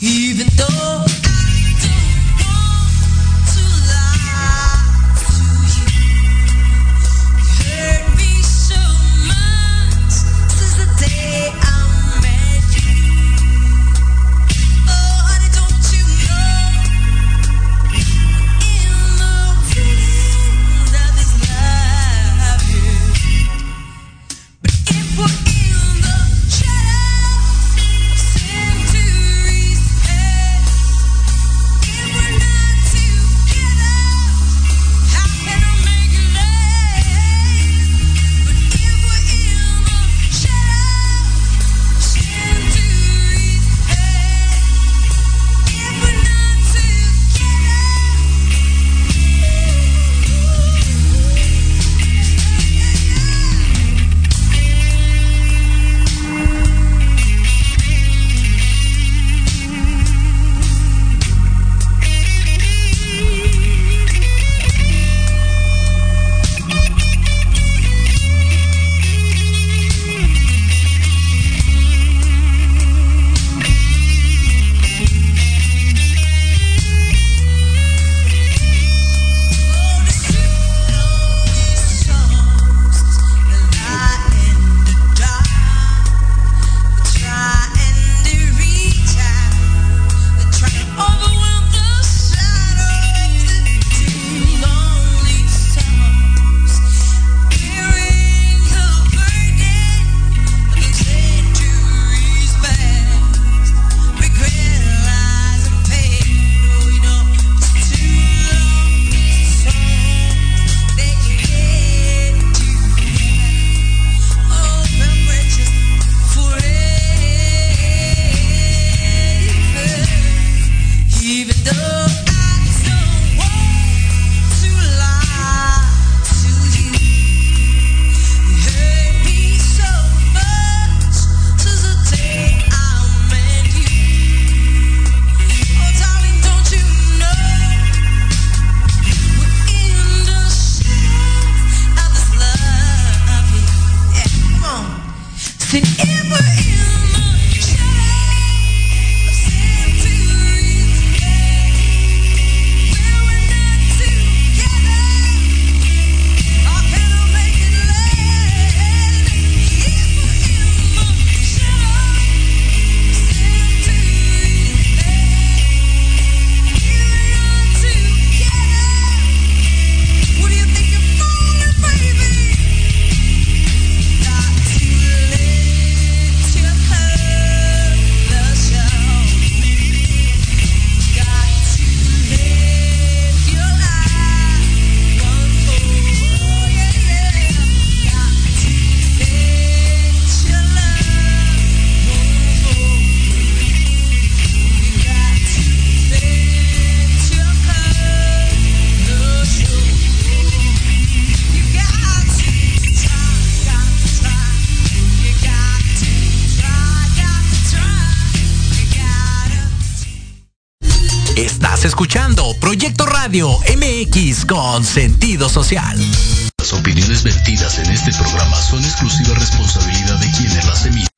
Even though Radio MX con sentido social. Las opiniones vertidas en este programa son exclusiva responsabilidad de quienes las emiten.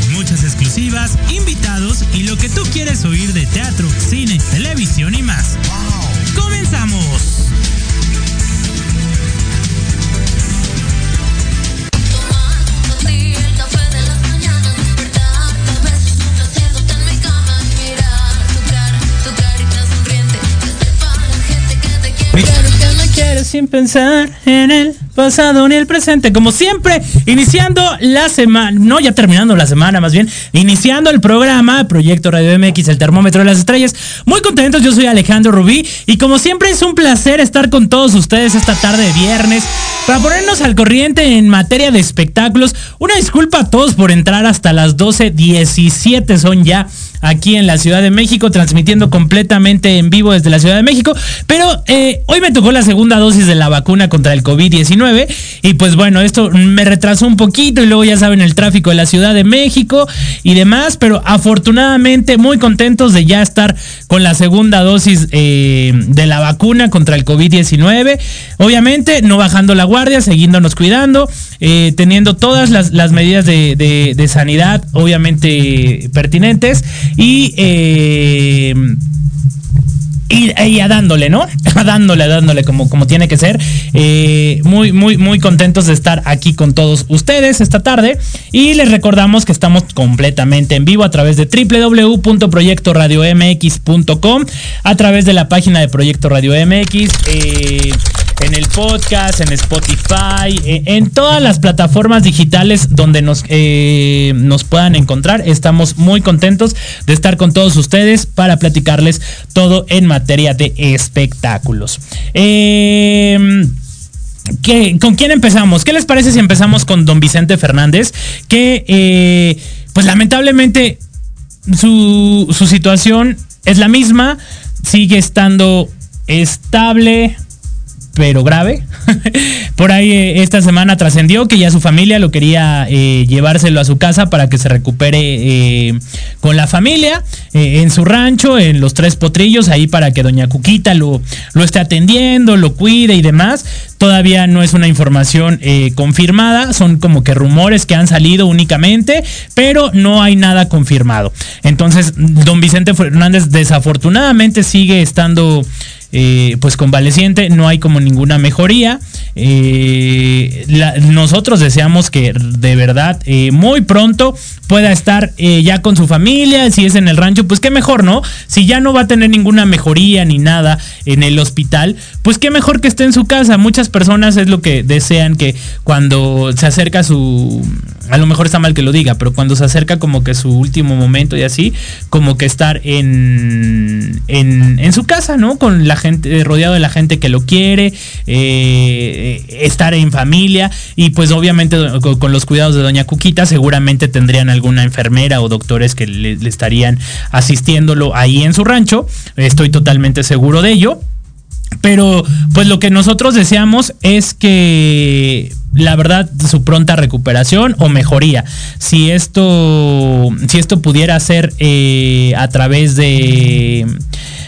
Muchas exclusivas, invitados y lo que tú quieres oír de teatro, cine, televisión y más. ¡Comenzamos! Sin pensar en el pasado ni el presente. Como siempre, iniciando la semana, no ya terminando la semana, más bien, iniciando el programa Proyecto Radio MX, el termómetro de las estrellas. Muy contentos, yo soy Alejandro Rubí y como siempre es un placer estar con todos ustedes esta tarde de viernes para ponernos al corriente en materia de espectáculos. Una disculpa a todos por entrar hasta las 12.17 son ya aquí en la Ciudad de México, transmitiendo completamente en vivo desde la Ciudad de México. Pero eh, hoy me tocó la segunda dosis de la vacuna contra el COVID-19 y pues bueno, esto me retrasó un poquito y luego ya saben el tráfico de la Ciudad de México y demás, pero afortunadamente muy contentos de ya estar con la segunda dosis eh, de la vacuna contra el COVID-19. Obviamente no bajando la guardia, siguiéndonos cuidando, eh, teniendo todas las, medidas de, de sanidad obviamente pertinentes y, eh, y, dándole, ¿no? A dándole, dándole como, como tiene que ser. Eh, muy, muy, muy contentos de estar aquí con todos ustedes esta tarde. Y les recordamos que estamos completamente en vivo a través de www.proyectoradiomx.com, a través de la página de Proyecto Radio MX. Eh, en el podcast, en Spotify, eh, en todas las plataformas digitales donde nos, eh, nos puedan encontrar. Estamos muy contentos de estar con todos ustedes para platicarles todo en materia de espectáculos. Em, ¿Con quién empezamos? ¿Qué les parece si empezamos con don Vicente Fernández? Que, eh, pues lamentablemente, su situación es la misma, sigue estando estable, pero grave. Por ahí eh, esta semana trascendió que ya su familia lo quería eh, llevárselo a su casa para que se recupere eh, con la familia en su rancho, en los tres potrillos, ahí para que doña Cuquita lo, lo esté atendiendo, lo cuide y demás. Todavía no es una información confirmada, son como que rumores que han salido únicamente, pero no hay nada confirmado. Entonces, don Vicente Fernández desafortunadamente sigue estando eh, pues convaleciente, no hay como ninguna mejoría. Eh, nosotros deseamos que de verdad eh, muy pronto pueda estar ya con su familia, si es en el rancho, pues qué mejor, ¿no? Si ya no va a tener ninguna mejoría ni nada en el hospital, pues qué mejor que esté en su casa. Muchas personas es lo que desean que cuando se acerca su a lo mejor está mal que lo diga, pero cuando se acerca como que su último momento y así, como que estar en, en, su casa, ¿no? Con la gente, rodeado de la gente que lo quiere, eh, estar en familia y pues obviamente con los cuidados de doña Cuquita seguramente tendrían alguna enfermera o doctores que le estarían asistiéndolo ahí en su rancho, estoy totalmente seguro de ello. Pero pues lo que nosotros deseamos es que la verdad su pronta recuperación o mejoría. Si esto, si esto pudiera ser eh, a través de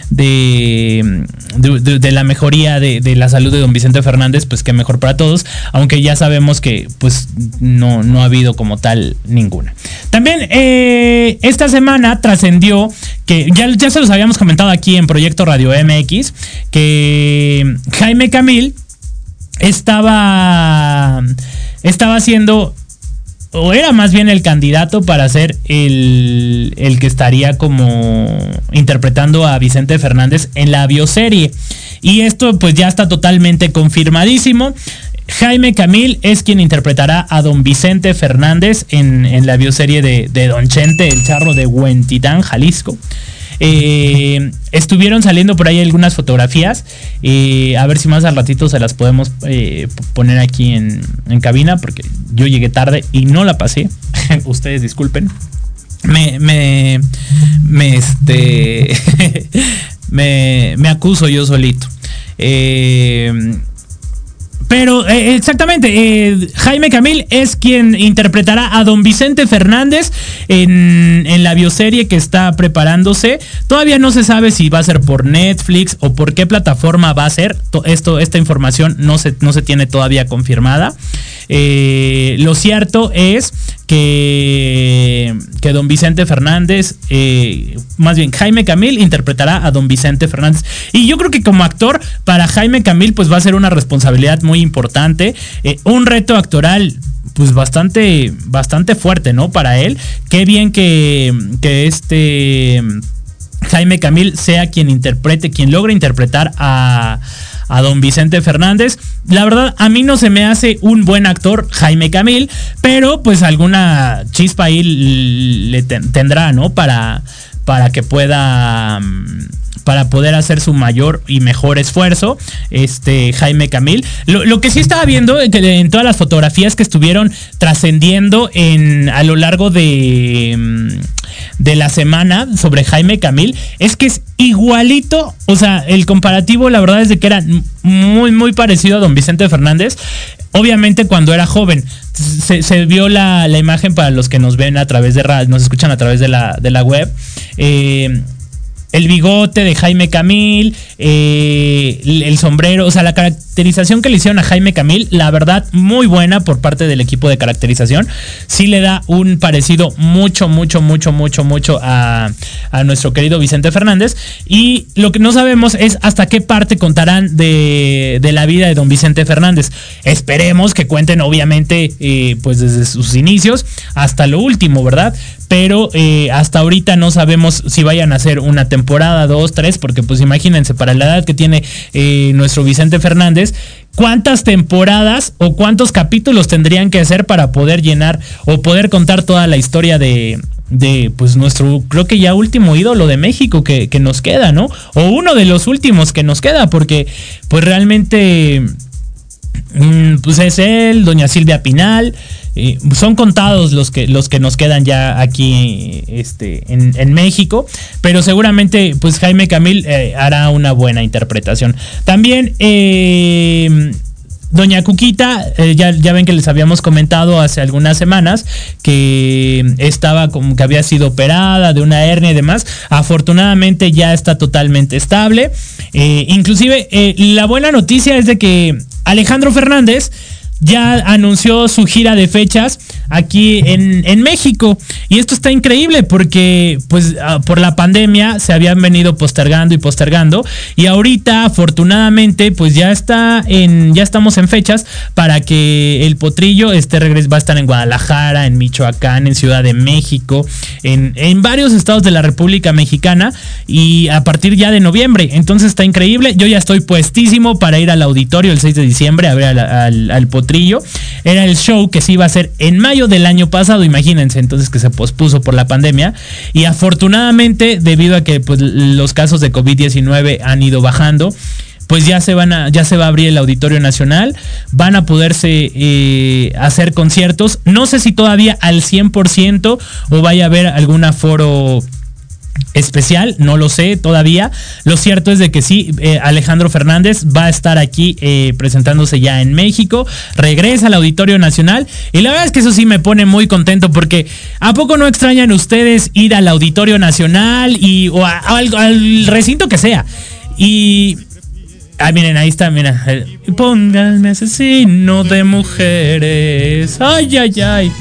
de, de, la mejoría de, la salud de don Vicente Fernández, pues que mejor para todos, aunque ya sabemos que pues no, no ha habido como tal ninguna. También eh, esta semana trascendió que ya, ya se los habíamos comentado aquí en Proyecto Radio MX, que Jaime Camil estaba, estaba haciendo o era más bien el candidato para ser el, el, que estaría como interpretando a Vicente Fernández en la bioserie. Y esto pues ya está totalmente confirmadísimo. Jaime Camil es quien interpretará a don Vicente Fernández en, en la bioserie de, de, Don Chente, el charro de Huentitán, Jalisco. Eh, estuvieron saliendo por ahí algunas fotografías. Eh, a ver si más al ratito se las podemos eh, poner aquí en, cabina, porque yo llegué tarde y no la pasé. Ustedes disculpen. Me, me, este, me, me acuso yo solito. Eh, pero eh, exactamente, eh, Jaime Camil es quien interpretará a don Vicente Fernández en, la bioserie que está preparándose. Todavía no se sabe si va a ser por Netflix o por qué plataforma va a ser. Esto, esta información no se, no se tiene todavía confirmada. Eh, lo cierto es que, don Vicente Fernández, eh, más bien Jaime Camil, interpretará a don Vicente Fernández. Y yo creo que como actor, para Jaime Camil, pues va a ser una responsabilidad muy importante, eh, un reto actoral pues bastante, bastante fuerte, ¿no? Para él. Qué bien que, que este Jaime Camil sea quien interprete, quien logre interpretar a a don Vicente Fernández. La verdad, a mí no se me hace un buen actor Jaime Camil, pero pues alguna chispa ahí le tendrá, ¿no? Para, para que pueda mm, para poder hacer su mayor y mejor esfuerzo, este Jaime Camil. Lo, que sí estaba viendo en todas las fotografías que estuvieron trascendiendo en a lo largo de, mm, de la semana sobre Jaime Camil es que es igualito, o sea, el comparativo la verdad es de que era muy muy parecido a don Vicente Fernández. Obviamente cuando era joven, se, vio la, imagen para los que nos ven a través de radio, nos escuchan a través de la, de la web. Eh, el bigote de Jaime Camil, eh, el sombrero, o sea, la caracterización que le hicieron a Jaime Camil, la verdad, muy buena por parte del equipo de caracterización. Sí le da un parecido mucho, mucho, mucho, mucho, mucho a, nuestro querido Vicente Fernández. Y lo que no sabemos es hasta qué parte contarán de, la vida de don Vicente Fernández. Esperemos que cuenten, obviamente, eh, pues desde sus inicios hasta lo último, ¿verdad? pero eh, hasta ahorita no sabemos si vayan a hacer una temporada, dos, tres, porque pues imagínense, para la edad que tiene eh, nuestro Vicente Fernández, ¿cuántas temporadas o cuántos capítulos tendrían que hacer para poder llenar o poder contar toda la historia de, de pues nuestro, creo que ya último ídolo de México que, nos queda, ¿no? O uno de los últimos que nos queda, porque pues realmente pues es él, doña Silvia Pinal. son contados los que, los que nos quedan ya aquí este, en, México, pero seguramente pues Jaime Camil eh, hará una buena interpretación. También eh, Doña Cuquita, eh, ya, ya, ven que les habíamos comentado hace algunas semanas que estaba como que había sido operada de una hernia y demás. Afortunadamente ya está totalmente estable. inclusive la buena noticia es de que Alejandro Fernández ya anunció su gira de fechas aquí en, México. Y esto está increíble porque pues ah, por la pandemia se habían venido postergando y postergando. Y ahorita afortunadamente pues ya está en, ya estamos en fechas para que el potrillo este regreso va a estar en Guadalajara, en Michoacán, en Ciudad de México, en, en varios estados de la República Mexicana y a partir ya de noviembre. Entonces está increíble. Yo ya estoy puestísimo para ir al auditorio el 6 de diciembre a ver al, al, al potrillo era el show que se iba a hacer en mayo del año pasado, imagínense, entonces que se pospuso por la pandemia. Y afortunadamente, debido a que pues, los casos de COVID-19 han ido bajando, pues ya se van a, ya se va a abrir el Auditorio Nacional, van a poderse eh, hacer conciertos. No sé si todavía al 100% o vaya a haber algún aforo especial, no lo sé todavía. Lo cierto es de que sí, eh, Alejandro Fernández va a estar aquí eh, presentándose ya en México, regresa al Auditorio Nacional y la verdad es que eso sí me pone muy contento porque ¿a poco no extrañan ustedes ir al Auditorio Nacional y o al, recinto que sea? Y Ah, miren, ahí está, mira. Pónganme asesino de mujeres. Ay, ay, ay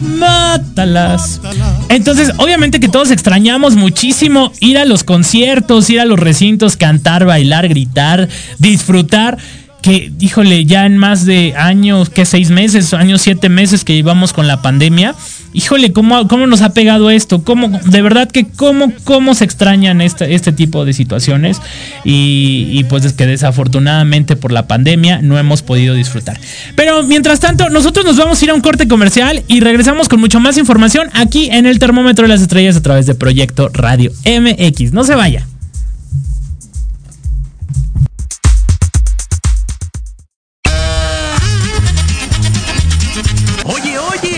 mátalas. Entonces, obviamente que todos extrañamos muchísimo ir a los conciertos, ir a los recintos, cantar, bailar, gritar, disfrutar que, híjole, ya en más de años, que seis meses, años, siete meses que llevamos con la pandemia, híjole, ¿cómo, cómo nos ha pegado esto? ¿Cómo, de verdad que cómo, cómo se extrañan este, este tipo de situaciones y, pues es que desafortunadamente por la pandemia no hemos podido disfrutar. Pero mientras tanto, nosotros nos vamos a ir a un corte comercial y regresamos con mucho más información aquí en el termómetro de las estrellas a través de Proyecto Radio MX. No se vaya.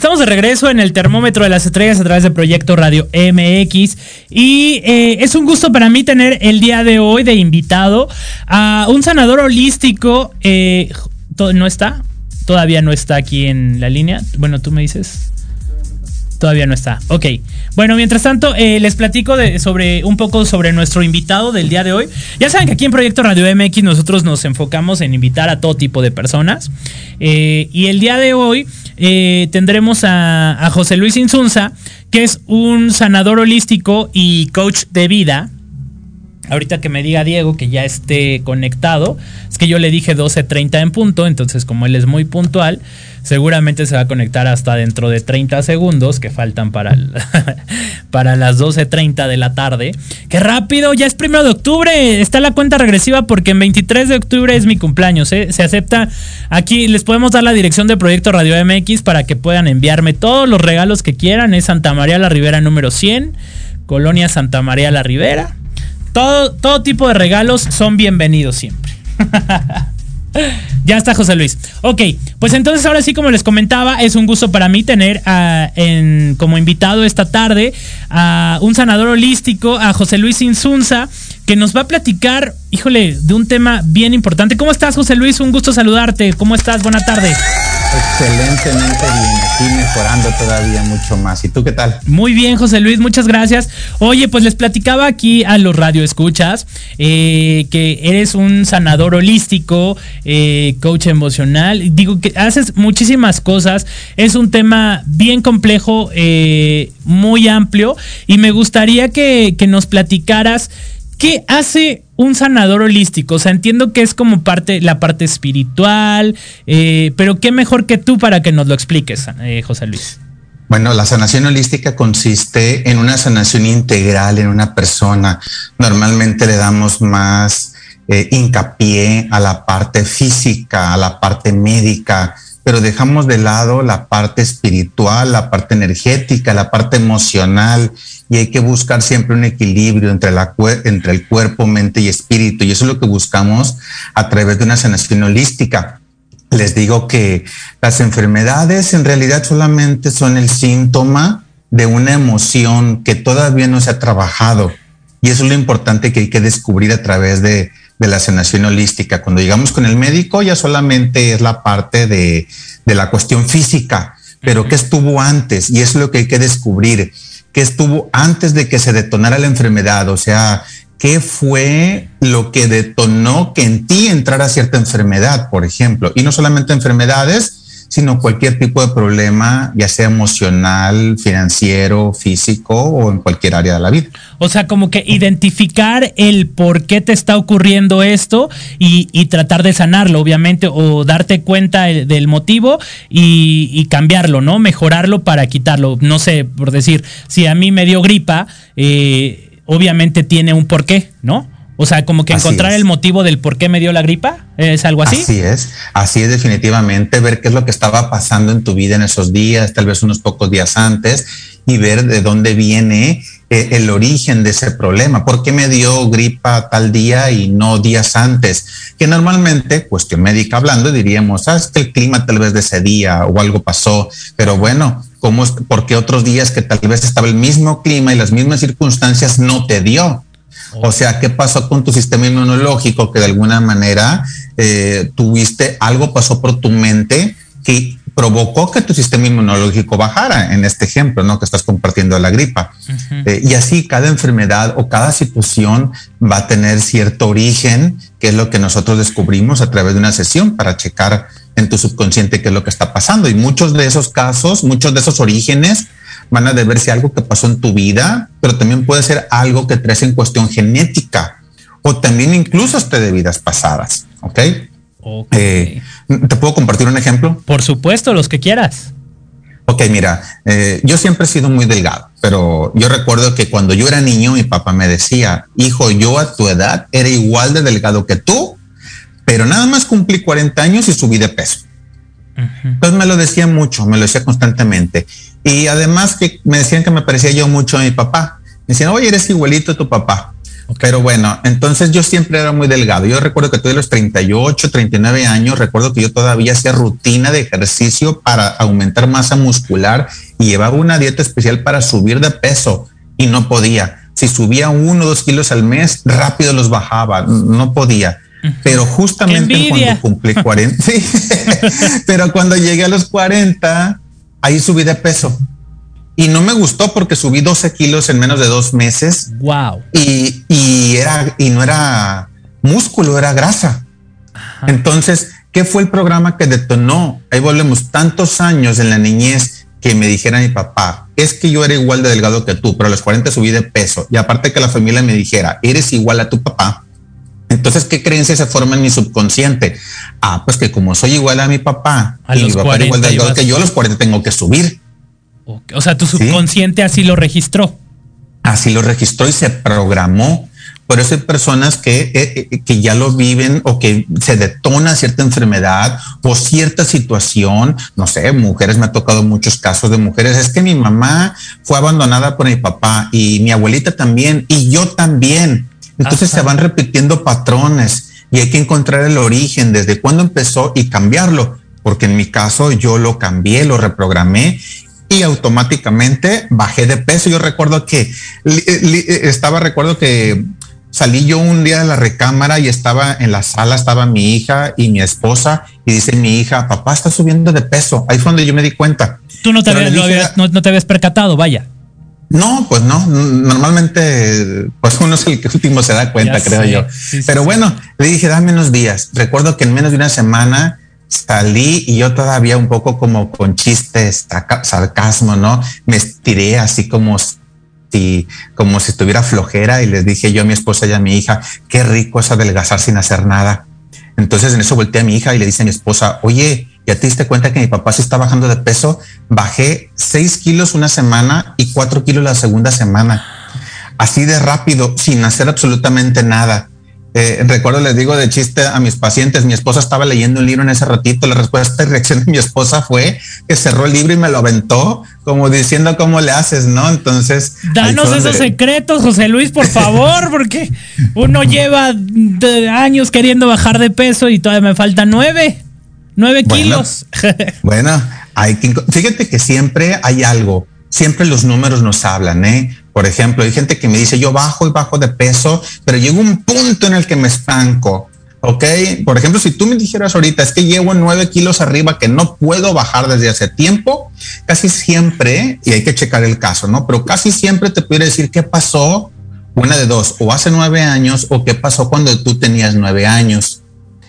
De regreso en el termómetro de las estrellas a través del proyecto Radio MX. Y eh, es un gusto para mí tener el día de hoy de invitado a un sanador holístico. Eh, ¿No está? Todavía no está aquí en la línea. Bueno, tú me dices. Todavía no está. Ok. Bueno, mientras tanto, eh, les platico sobre un poco sobre nuestro invitado del día de hoy. Ya saben que aquí en Proyecto Radio MX nosotros nos enfocamos en invitar a todo tipo de personas. Eh, y el día de hoy eh, tendremos a, a José Luis Insunza, que es un sanador holístico y coach de vida. Ahorita que me diga Diego que ya esté conectado, es que yo le dije 12.30 en punto, entonces como él es muy puntual, seguramente se va a conectar hasta dentro de 30 segundos que faltan para, para las 12.30 de la tarde. ¡Qué rápido! Ya es primero de octubre. Está la cuenta regresiva porque en 23 de octubre es mi cumpleaños. ¿eh? Se acepta. Aquí les podemos dar la dirección de Proyecto Radio MX para que puedan enviarme todos los regalos que quieran. Es Santa María la Ribera número 100, Colonia Santa María la Ribera. Todo, todo tipo de regalos son bienvenidos siempre. Ya está José Luis. Ok, pues entonces ahora sí, como les comentaba, es un gusto para mí tener en, como invitado esta tarde a un sanador holístico, a José Luis Insunza, que nos va a platicar, híjole, de un tema bien importante. ¿Cómo estás, José Luis? Un gusto saludarte. ¿Cómo estás? Buena tarde. Excelentemente bien, aquí mejorando todavía mucho más. ¿Y tú qué tal? Muy bien, José Luis, muchas gracias. Oye, pues les platicaba aquí a los radioescuchas eh, que eres un sanador holístico, eh, coach emocional. Digo que haces muchísimas cosas. Es un tema bien complejo, eh, muy amplio, y me gustaría que, que nos platicaras ¿qué hace un sanador holístico? O sea, entiendo que es como parte, la parte espiritual, eh, pero qué mejor que tú para que nos lo expliques, eh, José Luis. Bueno, la sanación holística consiste en una sanación integral en una persona. Normalmente le damos más eh, hincapié a la parte física, a la parte médica, pero dejamos de lado la parte espiritual, la parte energética, la parte emocional y hay que buscar siempre un equilibrio entre, la, entre el cuerpo, mente y espíritu y eso es lo que buscamos a través de una sanación holística les digo que las enfermedades en realidad solamente son el síntoma de una emoción que todavía no se ha trabajado. Y eso es lo importante que hay que descubrir a través de, la sanación holística. Cuando llegamos con el médico ya solamente es la parte de, de la cuestión física, pero ¿qué estuvo antes? Y es lo que hay que descubrir. ¿Qué estuvo antes de que se detonara la enfermedad? O sea, ¿Qué fue lo que detonó que en ti entrara cierta enfermedad, por ejemplo? Y no solamente enfermedades, sino cualquier tipo de problema, ya sea emocional, financiero, físico o en cualquier área de la vida. O sea, como que identificar el por qué te está ocurriendo esto y, tratar de sanarlo, obviamente, o darte cuenta del motivo y, y, cambiarlo, ¿no? Mejorarlo para quitarlo. No sé, por decir, si a mí me dio gripa, eh, obviamente tiene un porqué, ¿no? O sea, como que encontrar el motivo del por qué me dio la gripa, ¿es algo así? Así es, así es definitivamente, ver qué es lo que estaba pasando en tu vida en esos días, tal vez unos pocos días antes, y ver de dónde viene eh, el origen de ese problema. ¿Por qué me dio gripa tal día y no días antes? Que normalmente, cuestión médica hablando, diríamos, ah, que el clima tal vez de ese día o algo pasó, pero bueno, ¿Cómo es, porque otros días que tal vez estaba el mismo clima y las mismas circunstancias no te dio? O sea, ¿qué pasó con tu sistema inmunológico que de alguna manera eh, tuviste algo pasó por tu mente que provocó que tu sistema inmunológico bajara, en este ejemplo, ¿no? Que estás compartiendo la gripa. Eh, y así cada enfermedad o cada situación va a tener cierto origen, que es lo que nosotros descubrimos a través de una sesión para checar en tu subconsciente qué es lo que está pasando. Y muchos de esos casos, muchos de esos orígenes van a deberse a algo que pasó en tu vida, pero también puede ser algo que traes en cuestión genética o también incluso hasta de vidas pasadas. ¿Ok? Eh, ¿Te puedo compartir un ejemplo? Por supuesto, los que quieras. Ok, mira, eh, yo siempre he sido muy delgado, pero yo recuerdo que cuando yo era niño mi papá me decía, hijo, yo a tu edad era igual de delgado que tú pero nada más cumplí 40 años y subí de peso. Entonces me lo decía mucho, me lo decía constantemente. Y además que me decían que me parecía yo mucho a mi papá. Me decían, oye, eres igualito a tu papá. Pero bueno, entonces yo siempre era muy delgado. Yo recuerdo que tuve los 38, 39 años. Recuerdo que yo todavía hacía rutina de ejercicio para aumentar masa muscular y llevaba una dieta especial para subir de peso y no podía. Si subía uno o dos kilos al mes, rápido los bajaba. No podía. Pero justamente cuando cumplí 40, pero cuando llegué a los 40, ahí subí de peso. Y no me gustó porque subí 12 kilos en menos de dos meses. Wow. Y, y era, y no era músculo, era grasa. Entonces, ¿qué fue el programa que detonó? Ahí volvemos tantos años en la niñez que me dijera mi papá, es que yo era igual de delgado que tú, pero a los 40 subí de peso. Y aparte que la familia me dijera, eres igual a tu papá, entonces, ¿qué creencia se forma en mi subconsciente? Ah, pues que como soy igual a mi papá y mi papá igual de que yo, a los 40 tengo que subir. O sea, tu subconsciente así lo registró. Así lo registró y se programó. Por eso hay personas que, eh, eh, que ya lo viven o que se detona cierta enfermedad o cierta situación. No sé, mujeres, me ha tocado muchos casos de mujeres. Es que mi mamá fue abandonada por mi papá y mi abuelita también y yo también entonces se van repitiendo patrones y hay que encontrar el origen, desde cuándo empezó y cambiarlo, porque en mi caso yo lo cambié, lo reprogramé y automáticamente bajé de peso. Yo recuerdo que estaba, recuerdo que salí yo un día de la recámara y estaba en la sala, estaba mi hija y mi esposa y dice mi hija, papá está subiendo de peso. Ahí fue donde yo me di cuenta. Tú no te, habías, no te habías percatado, vaya. No, pues no. Normalmente, pues uno es el que último se da cuenta, creo yo. Pero bueno, le dije, dame unos días. Recuerdo que en menos de una semana salí y yo todavía un poco como con chistes, sarcasmo, ¿no? Me estiré así como sentí como si estuviera flojera y les dije yo a mi esposa y a mi hija, qué rico es adelgazar sin hacer nada. Entonces en eso volteé a mi hija y le dice a mi esposa, oye, ¿ya te diste cuenta que mi papá se está bajando de peso? Bajé seis kilos una semana y cuatro kilos la segunda semana. Así de rápido, sin hacer absolutamente nada. Eh, recuerdo, les digo de chiste a mis pacientes, mi esposa estaba leyendo un libro en ese ratito, la respuesta y reacción de mi esposa fue que cerró el libro y me lo aventó, como diciendo cómo le haces, ¿no? Entonces... Danos esos secretos, José Luis, por favor, porque uno lleva años queriendo bajar de peso y todavía me faltan nueve, nueve kilos. bueno, hay que, fíjate que siempre hay algo, siempre los números nos hablan, ¿eh? Por ejemplo, hay gente que me dice, yo bajo y bajo de peso, pero llega un punto en el que me estanco. Ok, por ejemplo, si tú me dijeras ahorita, es que llevo nueve kilos arriba que no puedo bajar desde hace tiempo, casi siempre, y hay que checar el caso, ¿no? Pero casi siempre te pudiera decir qué pasó, una de dos, o hace nueve años, o qué pasó cuando tú tenías nueve años.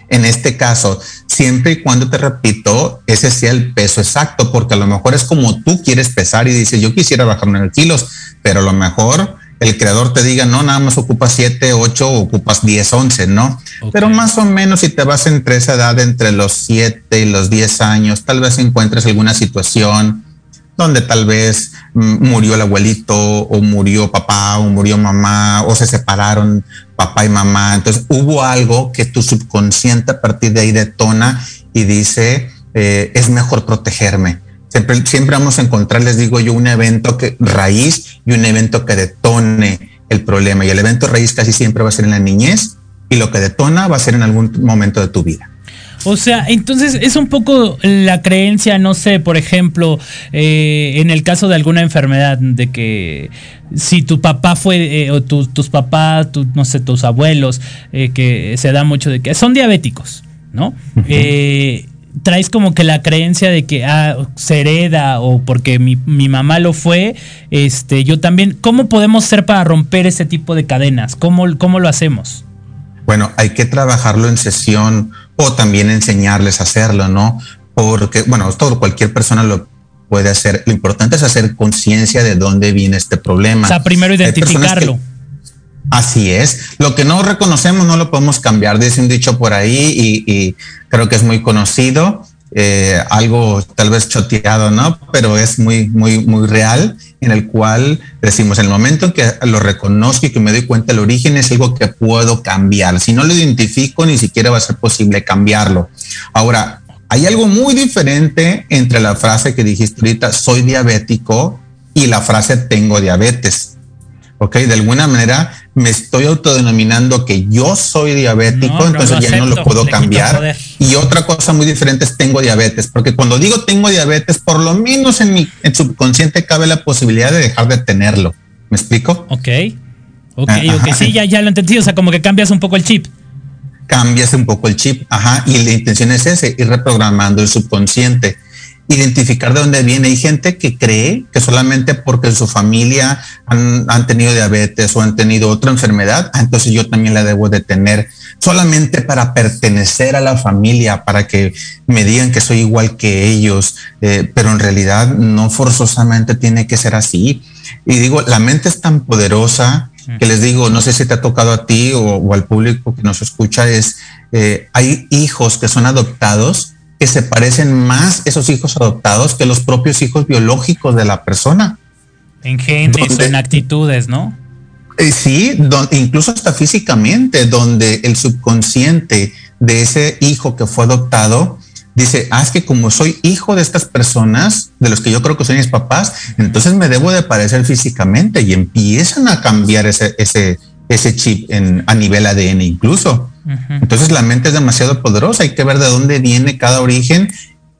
En este caso, siempre y cuando te repito, ese sea el peso exacto, porque a lo mejor es como tú quieres pesar y dices, yo quisiera bajar nueve kilos, pero a lo mejor el creador te diga, no, nada más ocupas 7, 8, ocupas 10, 11, ¿no? Pero más o menos si te vas entre esa edad, entre los 7 y los 10 años, tal vez encuentres alguna situación donde tal vez mm, murió el abuelito o murió papá o murió mamá o se separaron papá y mamá. Entonces hubo algo que tu subconsciente a partir de ahí detona y dice, eh, es mejor protegerme Siempre, siempre vamos a encontrar, les digo yo, un evento que raíz y un evento que detone el problema. Y el evento raíz casi siempre va a ser en la niñez y lo que detona va a ser en algún momento de tu vida. O sea, entonces es un poco la creencia, no sé, por ejemplo, eh, en el caso de alguna enfermedad, de que si tu papá fue, eh, o tus papás, no sé, tus abuelos, eh, que se da mucho de que son diabéticos, ¿no? traes como que la creencia de que ah, se hereda o porque mi, mamá lo fue, este, yo también. ¿Cómo podemos ser para romper ese tipo de cadenas? ¿Cómo, cómo lo hacemos? Bueno, hay que trabajarlo en sesión o también enseñarles a hacerlo, ¿no? Porque, bueno, todo, cualquier persona lo puede hacer. Lo importante es hacer conciencia de dónde viene este problema. O sea, primero identificarlo. Así es. Lo que no reconocemos no lo podemos cambiar. Dice un dicho por ahí y, creo que es muy conocido. Eh, algo tal vez choteado, ¿no? Pero es muy, muy, muy real, en el cual decimos, en el momento en que lo reconozco y que me doy cuenta del origen, es algo que puedo cambiar. Si no lo identifico, ni siquiera va a ser posible cambiarlo. Ahora, hay algo muy diferente entre la frase que dijiste ahorita, soy diabético, y la frase tengo diabetes. ¿ok? De alguna manera me estoy autodenominando que yo soy diabético, entonces ya no lo puedo cambiar. Y otra cosa muy diferente es tengo diabetes, porque cuando digo tengo diabetes, por lo menos en mi subconsciente cabe la posibilidad de dejar de tenerlo. ¿Me explico? Ok. Ok, ah, ok, sí, ya, ya lo entendí. O sea, como que cambias un poco el chip. Cambias un poco el chip, ajá, y la intención es ese, ir reprogramando el subconsciente identificar de dónde viene. Hay gente que cree que solamente porque en su familia han, tenido diabetes o han tenido otra enfermedad, ah, entonces yo también la debo de tener solamente para pertenecer a la familia, para que me digan que soy igual que ellos, eh, pero en realidad no forzosamente tiene que ser así. Y digo, la mente es tan poderosa que les digo, no sé si te ha tocado a ti o, al público que nos escucha, es, eh, hay hijos que son adoptados que se parecen más esos hijos adoptados que los propios hijos biológicos de la persona. En genes en actitudes, ¿no? Eh, sí, incluso hasta físicamente, donde el subconsciente de ese hijo que fue adoptado dice, ah, es que como soy hijo de estas personas, de los que yo creo que son mis papás, entonces me debo de parecer físicamente y empiezan a cambiar ese, ese, ese chip en, a nivel ADN incluso. Entonces la mente es demasiado poderosa, hay que ver de dónde viene cada origen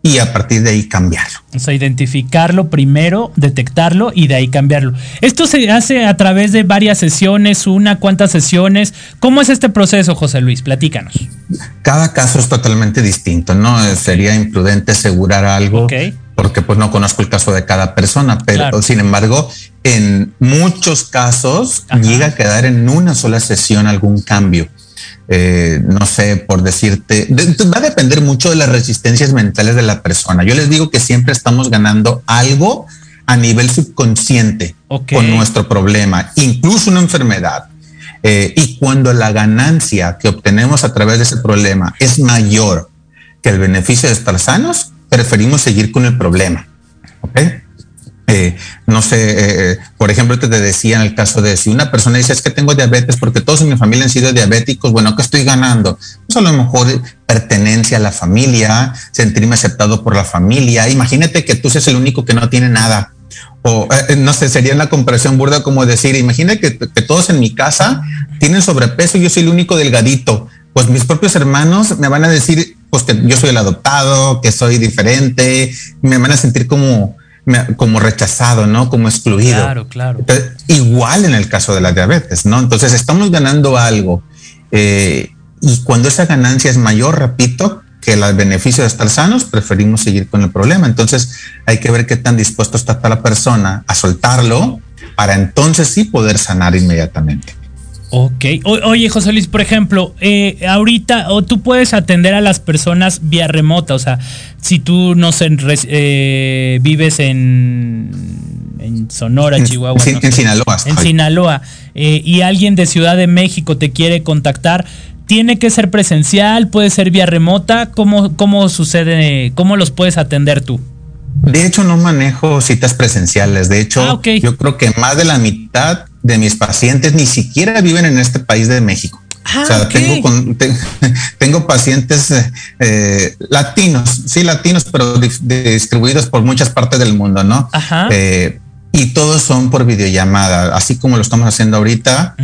y a partir de ahí cambiarlo. O sea, identificarlo primero, detectarlo y de ahí cambiarlo. Esto se hace a través de varias sesiones, una, cuántas sesiones. ¿Cómo es este proceso, José Luis? Platícanos. Cada caso es totalmente distinto, ¿no? Sería imprudente asegurar algo. Porque pues no conozco el caso de cada persona, pero sin embargo, en muchos casos llega a quedar en una sola sesión algún cambio. Eh, no sé, por decirte, va a depender mucho de las resistencias mentales de la persona. Yo les digo que siempre estamos ganando algo a nivel subconsciente con nuestro problema, incluso una enfermedad. Eh, y cuando la ganancia que obtenemos a través de ese problema es mayor que el beneficio de estar sanos, preferimos seguir con el problema. Eh, no sé, eh, por ejemplo, te decía en el caso de si una persona dice es que tengo diabetes porque todos en mi familia han sido diabéticos, bueno, ¿qué estoy ganando? Pues a lo mejor pertenencia a la familia, sentirme aceptado por la familia. Imagínate que tú seas el único que no tiene nada. O eh, no sé, sería una comparación burda como decir, imagínate que, que todos en mi casa tienen sobrepeso y yo soy el único delgadito. Pues mis propios hermanos me van a decir, pues que yo soy el adoptado, que soy diferente, me van a sentir como, como rechazado, ¿no? Como excluido. Claro, claro. igual en el caso de la diabetes, ¿no? Entonces estamos ganando algo eh, y cuando esa ganancia es mayor, repito, que el beneficio de estar sanos, preferimos seguir con el problema. Entonces hay que ver qué tan dispuesto está la persona a soltarlo para entonces sí poder sanar inmediatamente. Ok. oye, José Luis, por ejemplo, eh, ahorita o tú puedes atender a las personas vía remota, o sea, si tú no sé, eh, vives en, en Sonora, Chihuahua. En, Sinaloa. En Sinaloa. Eh, y alguien de Ciudad de México te quiere contactar, ¿tiene que ser presencial? ¿Puede ser vía remota? ¿Cómo, cómo sucede? ¿Cómo los puedes atender tú? De hecho, no manejo citas presenciales. De hecho, ah, yo creo que más de la mitad de mis pacientes ni siquiera viven en este país de México. Ah, o sea, tengo, tengo pacientes eh, eh, latinos, sí, latinos, pero distribuidos por muchas partes del mundo, ¿no? Ajá. Eh, y todos son por videollamada, así como lo estamos haciendo ahorita,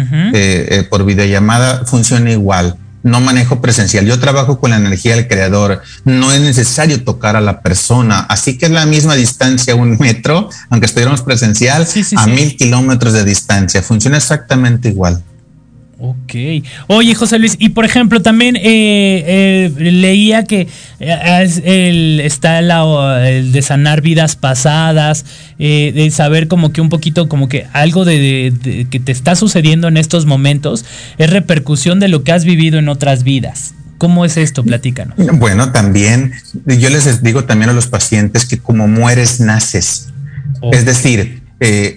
por videollamada funciona igual no manejo presencial, yo trabajo con la energía del creador, no es necesario tocar a la persona, así que es la misma distancia, un metro, aunque estuviéramos presencial, a mil kilómetros de distancia, funciona exactamente igual. Ok. Oye, José Luis, y por ejemplo, también eh, eh, leía que eh, el, está el de sanar vidas pasadas, de saber como que un poquito, como que algo de, que te está sucediendo en estos momentos es repercusión de lo que has vivido en otras vidas. ¿Cómo es esto? Platícanos. Bueno, también yo les digo también a los pacientes que como mueres, naces. Es decir,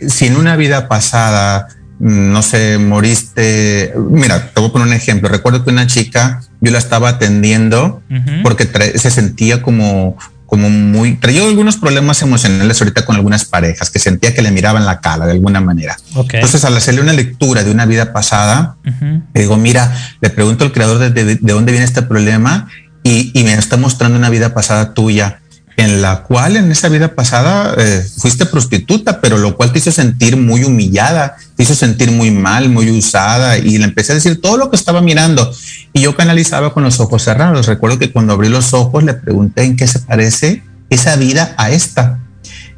si en una vida pasada no sé, moriste. Mira, te voy a poner un ejemplo. Recuerdo que una chica, yo la estaba atendiendo porque se sentía como, como muy, traía algunos problemas emocionales ahorita con algunas parejas, que sentía que le miraban la cara de alguna manera. Entonces, al hacerle una lectura de una vida pasada, digo, mira, le pregunto al creador de, dónde viene este problema y, y me está mostrando una vida pasada tuya en la cual en esa vida pasada eh, fuiste prostituta, pero lo cual te hizo sentir muy humillada, te hizo sentir muy mal, muy usada y le empecé a decir todo lo que estaba mirando y yo canalizaba con los ojos cerrados. Recuerdo que cuando abrí los ojos le pregunté en qué se parece esa vida a esta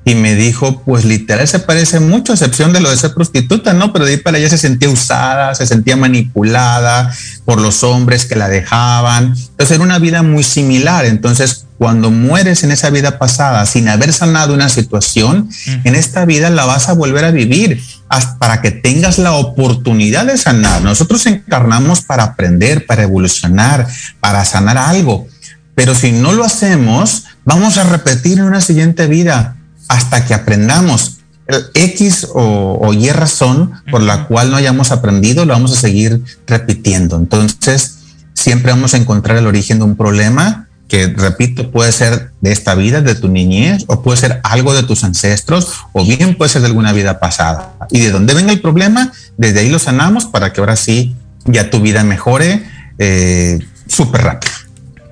y me dijo, pues literal se parece mucho, a excepción de lo de ser prostituta, ¿no? Pero de ahí para ella se sentía usada, se sentía manipulada por los hombres que la dejaban. Entonces era una vida muy similar. Entonces, cuando mueres en esa vida pasada sin haber sanado una situación, en esta vida la vas a volver a vivir hasta para que tengas la oportunidad de sanar. Nosotros encarnamos para aprender, para evolucionar, para sanar algo. Pero si no lo hacemos, vamos a repetir en una siguiente vida hasta que aprendamos. El X o, Y razón por la cual no hayamos aprendido, lo vamos a seguir repitiendo. Entonces, siempre vamos a encontrar el origen de un problema que, repito, puede ser de esta vida, de tu niñez, o puede ser algo de tus ancestros, o bien puede ser de alguna vida pasada. Y de dónde venga el problema, desde ahí lo sanamos para que ahora sí ya tu vida mejore eh, súper rápido.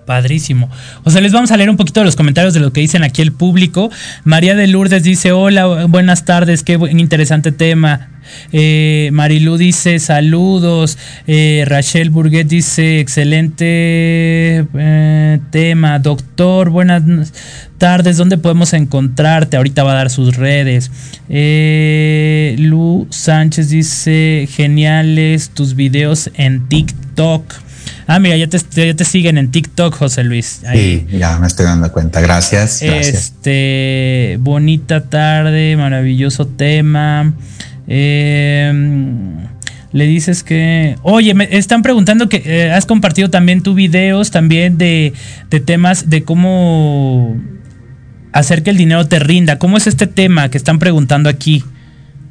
Padrísimo. O sea, les vamos a leer un poquito de los comentarios de lo que dicen aquí el público. María de Lourdes dice, hola, buenas tardes, qué interesante tema. Eh, Marilú dice saludos. Eh, Rachel Burguet dice excelente eh, tema. Doctor, buenas tardes. ¿Dónde podemos encontrarte? Ahorita va a dar sus redes. Eh, Lu Sánchez dice geniales tus videos en TikTok. Ah, mira, ya te, siguen en TikTok, José Luis. Sí, ya me estoy dando cuenta. Gracias, Este, bonita tarde, maravilloso tema. Em, le dices que, oye, me están preguntando que eh, has compartido también tus videos también de, de temas de cómo hacer que el dinero te rinda? ¿Cómo es este tema que están preguntando aquí?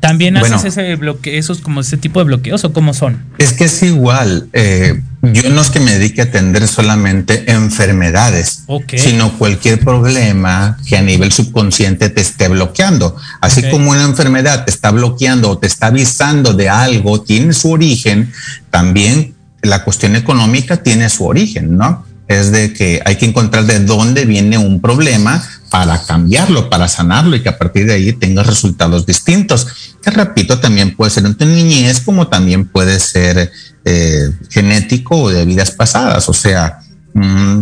¿También haces ese bloque, esos como ese tipo de bloqueos o cómo son? Es que es igual. Eh, yo no es que me dedique a atender solamente enfermedades, sino cualquier problema que a nivel subconsciente te esté bloqueando. Así como una enfermedad te está bloqueando o te está avisando de algo, tiene su origen, también la cuestión económica tiene su origen, ¿no? Es de que hay que encontrar de dónde viene un problema para cambiarlo, para sanarlo y que a partir de ahí tengas resultados distintos. Que repito, también puede ser en tu niñez como también puede ser eh, genético o de vidas pasadas. O sea, mm,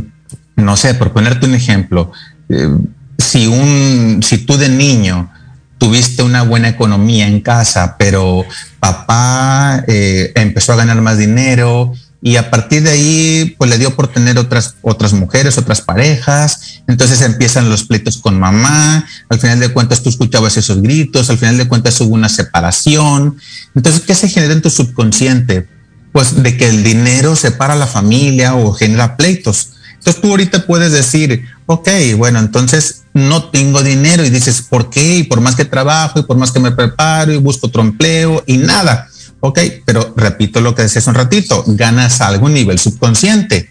no sé, por ponerte un ejemplo, eh, si, un, si tú de niño tuviste una buena economía en casa, pero papá eh, empezó a ganar más dinero y a partir de ahí pues le dio por tener otras otras mujeres, otras parejas, entonces empiezan los pleitos con mamá, al final de cuentas tú escuchabas esos gritos, al final de cuentas hubo una separación, entonces ¿qué se genera en tu subconsciente? Pues de que el dinero separa la familia o genera pleitos. Entonces tú ahorita puedes decir, ok, bueno, entonces no tengo dinero y dices, ¿por qué? Y por más que trabajo y por más que me preparo y busco otro empleo y nada Ok, pero repito lo que decía hace un ratito, ganas algo a nivel subconsciente.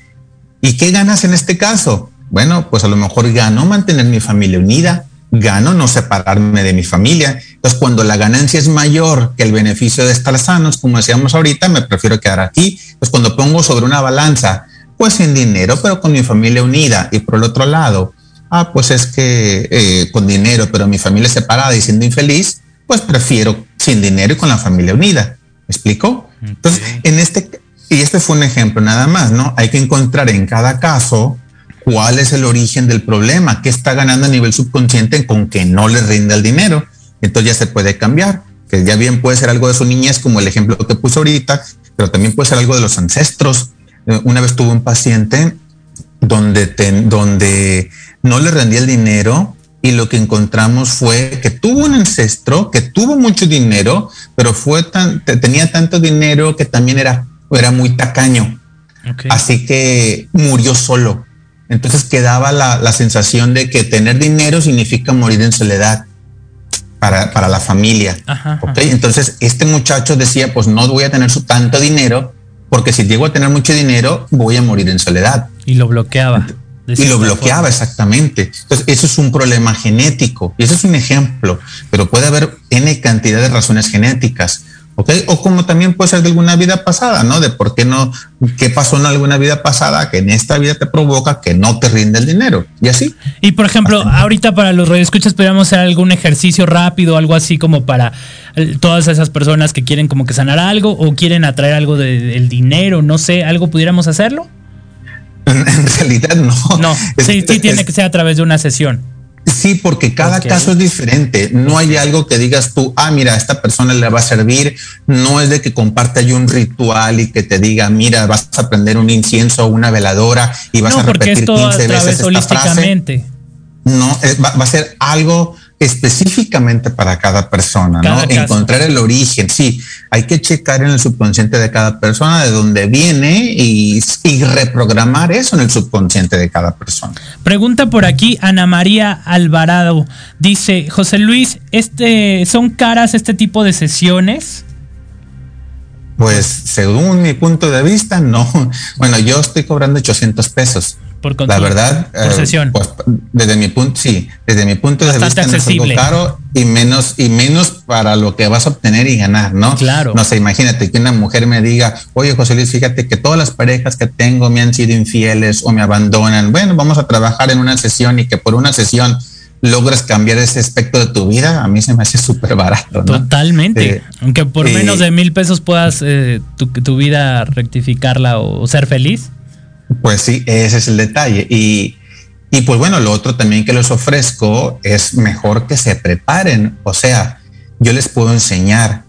¿Y qué ganas en este caso? Bueno, pues a lo mejor gano mantener mi familia unida, gano no separarme de mi familia. Entonces, cuando la ganancia es mayor que el beneficio de estar sanos, como decíamos ahorita, me prefiero quedar aquí. Pues cuando pongo sobre una balanza, pues sin dinero, pero con mi familia unida. Y por el otro lado, ah, pues es que eh, con dinero, pero mi familia separada y siendo infeliz, pues prefiero sin dinero y con la familia unida. ¿Me explico? Entonces, en este, y este fue un ejemplo nada más, ¿no? Hay que encontrar en cada caso cuál es el origen del problema, qué está ganando a nivel subconsciente con que no le rinda el dinero. Entonces ya se puede cambiar, que ya bien puede ser algo de su niñez, como el ejemplo que puse ahorita, pero también puede ser algo de los ancestros. Eh, una vez tuve un paciente donde, donde no le rendía el dinero y lo que encontramos fue que tuvo un ancestro que tuvo mucho dinero, pero fue tan, tenía tanto dinero que también era, era muy tacaño. Así que murió solo. Entonces quedaba la, sensación de que tener dinero significa morir en soledad para, para la familia. Entonces este muchacho decía, pues no voy a tener su tanto dinero, porque si llego a tener mucho dinero, voy a morir en soledad. Y lo bloqueaba. Y lo bloqueaba exactamente. Entonces, eso es un problema genético y eso es un ejemplo, pero puede haber N cantidad de razones genéticas. ¿ok? O como también puede ser de alguna vida pasada, ¿no? De por qué no, qué pasó en alguna vida pasada que en esta vida te provoca que no te rinde el dinero y así. Y por ejemplo, ahorita para los radioescuchas podríamos hacer algún ejercicio rápido, algo así como para eh, todas esas personas que quieren como que sanar algo o quieren atraer algo del dinero, no sé, algo pudiéramos hacerlo. En realidad no. No, sí, sí tiene que ser a través de una sesión. Sí, porque cada caso es diferente. No hay algo que digas tú, ah, mira, a esta persona le va a servir. No es de que comparte ahí un ritual y que te diga, mira, vas a prender un incienso o una veladora y vas a repetir 15 veces esta frase. No, va, va, a ser algo específicamente para cada persona, ¿no? Encontrar el origen, sí, hay que checar en el subconsciente de cada persona de dónde viene y, reprogramar eso en el subconsciente de cada persona. Pregunta por aquí Ana María Alvarado, dice, José Luis, este, ¿son caras este tipo de sesiones? Pues según mi punto de vista, no. Bueno, yo estoy cobrando 800 pesos la verdad, eh, pues, desde mi punto, sí, desde mi punto de vista no es algo caro y menos y menos para lo que vas a obtener y ganar, ¿no? Claro. No sé, imagínate que una mujer me diga, oye José Luis, fíjate que todas las parejas que tengo me han sido infieles o me abandonan. Bueno, vamos a trabajar en una sesión y que por una sesión logras cambiar ese aspecto de tu vida, a mí se me hace súper barato. Totalmente. Eh, Aunque por menos de mil pesos puedas eh, tu, tu, vida rectificarla o ser feliz. Pues sí, ese es el detalle. Y, y pues bueno, lo otro también que les ofrezco es mejor que se preparen. O sea, yo les puedo enseñar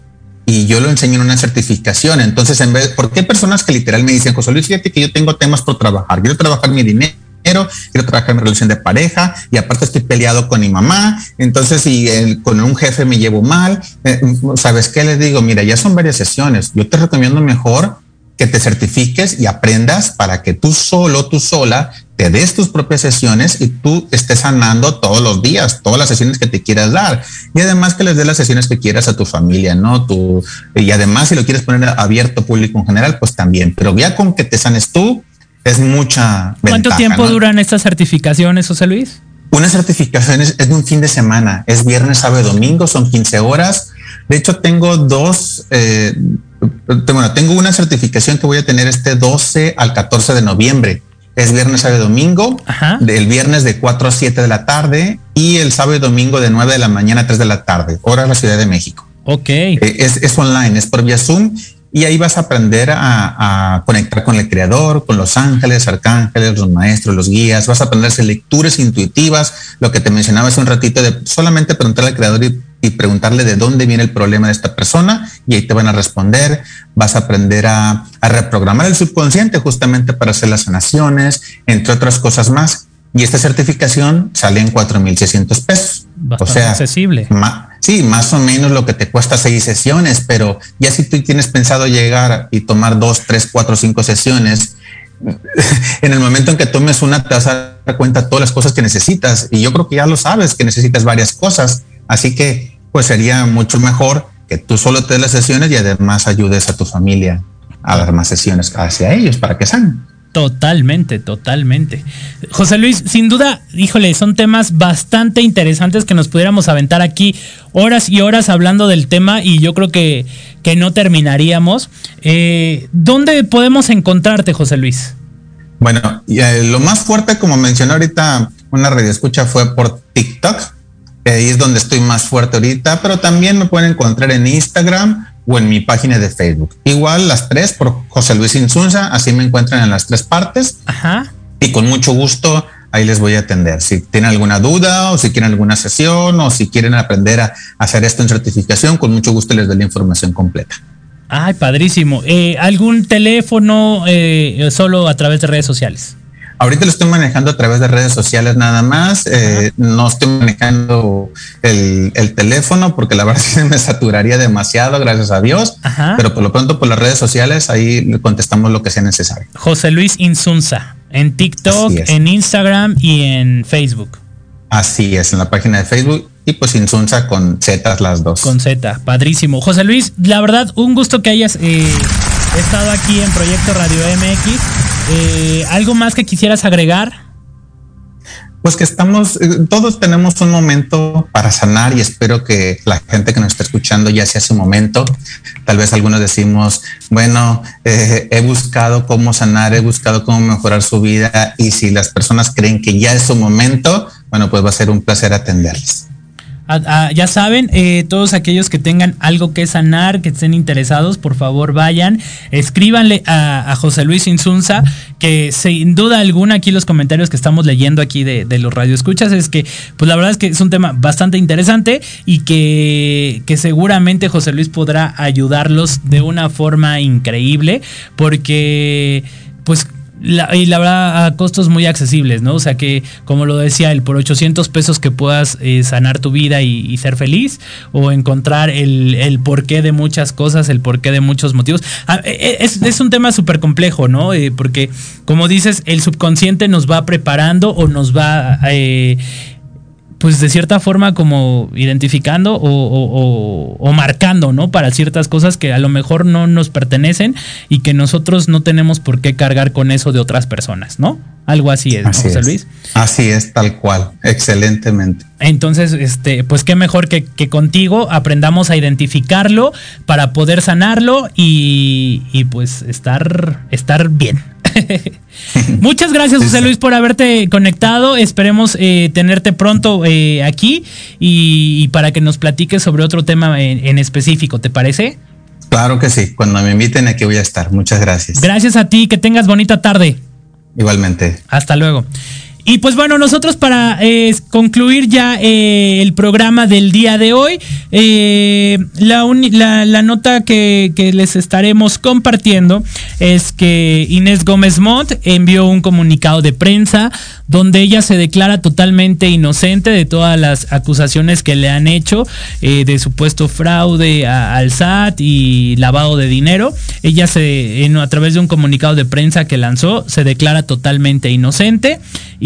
y yo lo enseño en una certificación. Entonces, en vez, ¿por qué personas que literal me dicen, José Luis, fíjate que yo tengo temas por trabajar, quiero trabajar mi dinero, quiero trabajar mi relación de pareja y aparte estoy peleado con mi mamá, entonces si con un jefe me llevo mal, eh, ¿sabes qué les digo? Mira, ya son varias sesiones, yo te recomiendo mejor que te certifiques y aprendas para que tú solo, tú sola, te des tus propias sesiones y tú estés sanando todos los días, todas las sesiones que te quieras dar. Y además que les des las sesiones que quieras a tu familia, ¿no? Tú, y además si lo quieres poner abierto público en general, pues también. Pero ya con que te sanes tú, es mucha. ¿Cuánto tiempo duran estas certificaciones, José Luis? Una certificación es, de un fin de semana, es viernes, sábado domingo, son 15 horas. De hecho, tengo dos, eh, bueno, tengo una certificación que voy a tener este 12 al 14 de noviembre. Es viernes, sábado y domingo, el viernes de 4 a 7 de la tarde y el sábado y domingo de 9 de la mañana a 3 de la tarde, hora de la Ciudad de México. Ok. Eh, es, es online, es por vía Zoom y ahí vas a aprender a, conectar con el creador, con los ángeles, arcángeles, los maestros, los guías. Vas a aprender lecturas intuitivas, lo que te mencionaba hace un ratito de solamente preguntar al creador y, preguntarle de dónde viene el problema de esta persona y ahí te van a responder. Vas a aprender a, reprogramar el subconsciente justamente para hacer las sanaciones, entre otras cosas más. Y esta certificación sale en 4.600 pesos. Bastante o sea, accesible. Sí, más o menos lo que te cuesta seis sesiones, pero ya si tú tienes pensado llegar y tomar dos, tres, cuatro, cinco sesiones, en el momento en que tomes una te vas a dar cuenta de todas las cosas que necesitas. Y yo creo que ya lo sabes, que necesitas varias cosas. Así que pues sería mucho mejor que tú solo te des las sesiones y además ayudes a tu familia a dar más sesiones hacia ellos para que sanen. Totalmente, totalmente. José Luis, sin duda, híjole, son temas bastante interesantes que nos pudiéramos aventar aquí horas y horas hablando del tema y yo creo que, que no terminaríamos. Eh, ¿Dónde podemos encontrarte, José Luis? Bueno, eh, lo más fuerte, como mencioné ahorita, una radio escucha fue por TikTok, ahí es donde estoy más fuerte ahorita, pero también me pueden encontrar en Instagram o en mi página de Facebook. Igual las tres por José Luis Insunza, así me encuentran en las tres partes. Ajá. Y con mucho gusto ahí les voy a atender. Si tienen alguna duda o si quieren alguna sesión o si quieren aprender a hacer esto en certificación, con mucho gusto les doy la información completa. Ay, padrísimo. Eh, ¿Algún teléfono eh, solo a través de redes sociales? Ahorita lo estoy manejando a través de redes sociales nada más. Eh, no estoy manejando el, teléfono porque la verdad me saturaría demasiado, gracias a Dios. Pero por lo pronto por las redes sociales ahí contestamos lo que sea necesario. José Luis Insunza, en TikTok, en Instagram y en Facebook. Así es, en la página de Facebook y pues Insunza con Z las dos. Con Z, padrísimo. José Luis, la verdad, un gusto que hayas eh, estado aquí en Proyecto Radio MX. Eh, ¿Algo más que quisieras agregar? Pues que estamos, eh, todos tenemos un momento para sanar y espero que la gente que nos está escuchando ya sea su momento. Tal vez algunos decimos, bueno, eh, he buscado cómo sanar, he buscado cómo mejorar su vida y si las personas creen que ya es su momento, bueno, pues va a ser un placer atenderles ya saben, eh, todos aquellos que tengan algo que sanar, que estén interesados, por favor vayan, escríbanle a, José Luis Insunza, que sin duda alguna aquí los comentarios que estamos leyendo aquí de, de los radioescuchas es que, pues la verdad es que es un tema bastante interesante y que, que seguramente José Luis podrá ayudarlos de una forma increíble, porque pues y la verdad a costos muy accesibles, ¿no? O sea que, como lo decía él, por 800 pesos que puedas eh, sanar tu vida y, ser feliz o encontrar el, porqué de muchas cosas, el porqué de muchos motivos. Ah, e, e, es, es, un tema súper complejo, ¿no? Eh, porque, como dices, el subconsciente nos va preparando o nos va... Eh, pues de cierta forma como identificando o, marcando, ¿no? Para ciertas cosas que a lo mejor no nos pertenecen y que nosotros no tenemos por qué cargar con eso de otras personas, ¿no? Algo así es, José Luis? Así es, tal cual, excelentemente. Entonces, este, pues qué mejor que, que contigo aprendamos a identificarlo para poder sanarlo y, y pues estar, estar bien. Muchas gracias, José Luis, por haberte conectado. Esperemos eh, tenerte pronto eh, aquí y, para que nos platiques sobre otro tema en, específico. ¿Te parece? Claro que sí. Cuando me inviten aquí voy a estar. Muchas gracias. Gracias a ti. Que tengas bonita tarde. Igualmente. Hasta luego. Y pues bueno, nosotros para eh, concluir ya eh, el programa del día de hoy, eh, la, nota que, les estaremos compartiendo es que Inés Gómez Montt envió un comunicado de prensa donde ella se declara totalmente inocente de todas las acusaciones que le han hecho de supuesto fraude al SAT y lavado de dinero. Ella se, en, a través de un comunicado de prensa que lanzó, se declara totalmente inocente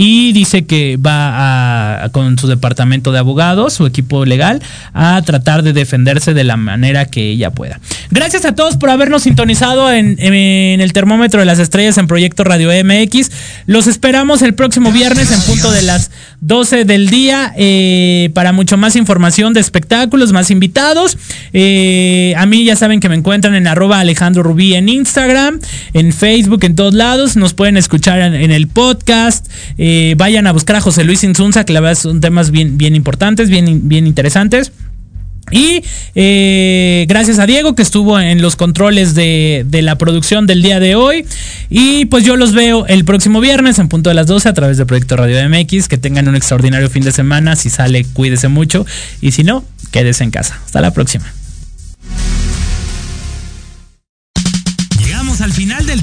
dice que va a, con su departamento de abogados, su equipo legal, a tratar de defenderse de la manera que ella pueda. Gracias a todos por habernos sintonizado en, el termómetro de las estrellas en Proyecto Radio MX. Los esperamos el próximo viernes en punto de las 12 del día eh, para mucho más información de espectáculos, más invitados. Eh, a mí ya saben que me encuentran en arroba Alejandro Rubí en Instagram, en Facebook, en todos lados. Nos pueden escuchar en, el podcast. Eh, vayan a buscar a José Luis Insunza, que la verdad son temas bien, bien importantes, bien, bien interesantes. Y eh, gracias a Diego que estuvo en los controles de, de, la producción del día de hoy. Y pues yo los veo el próximo viernes en punto de las 12 a través de Proyecto Radio MX. Que tengan un extraordinario fin de semana. Si sale, cuídese mucho. Y si no, quédese en casa. Hasta la próxima. al final del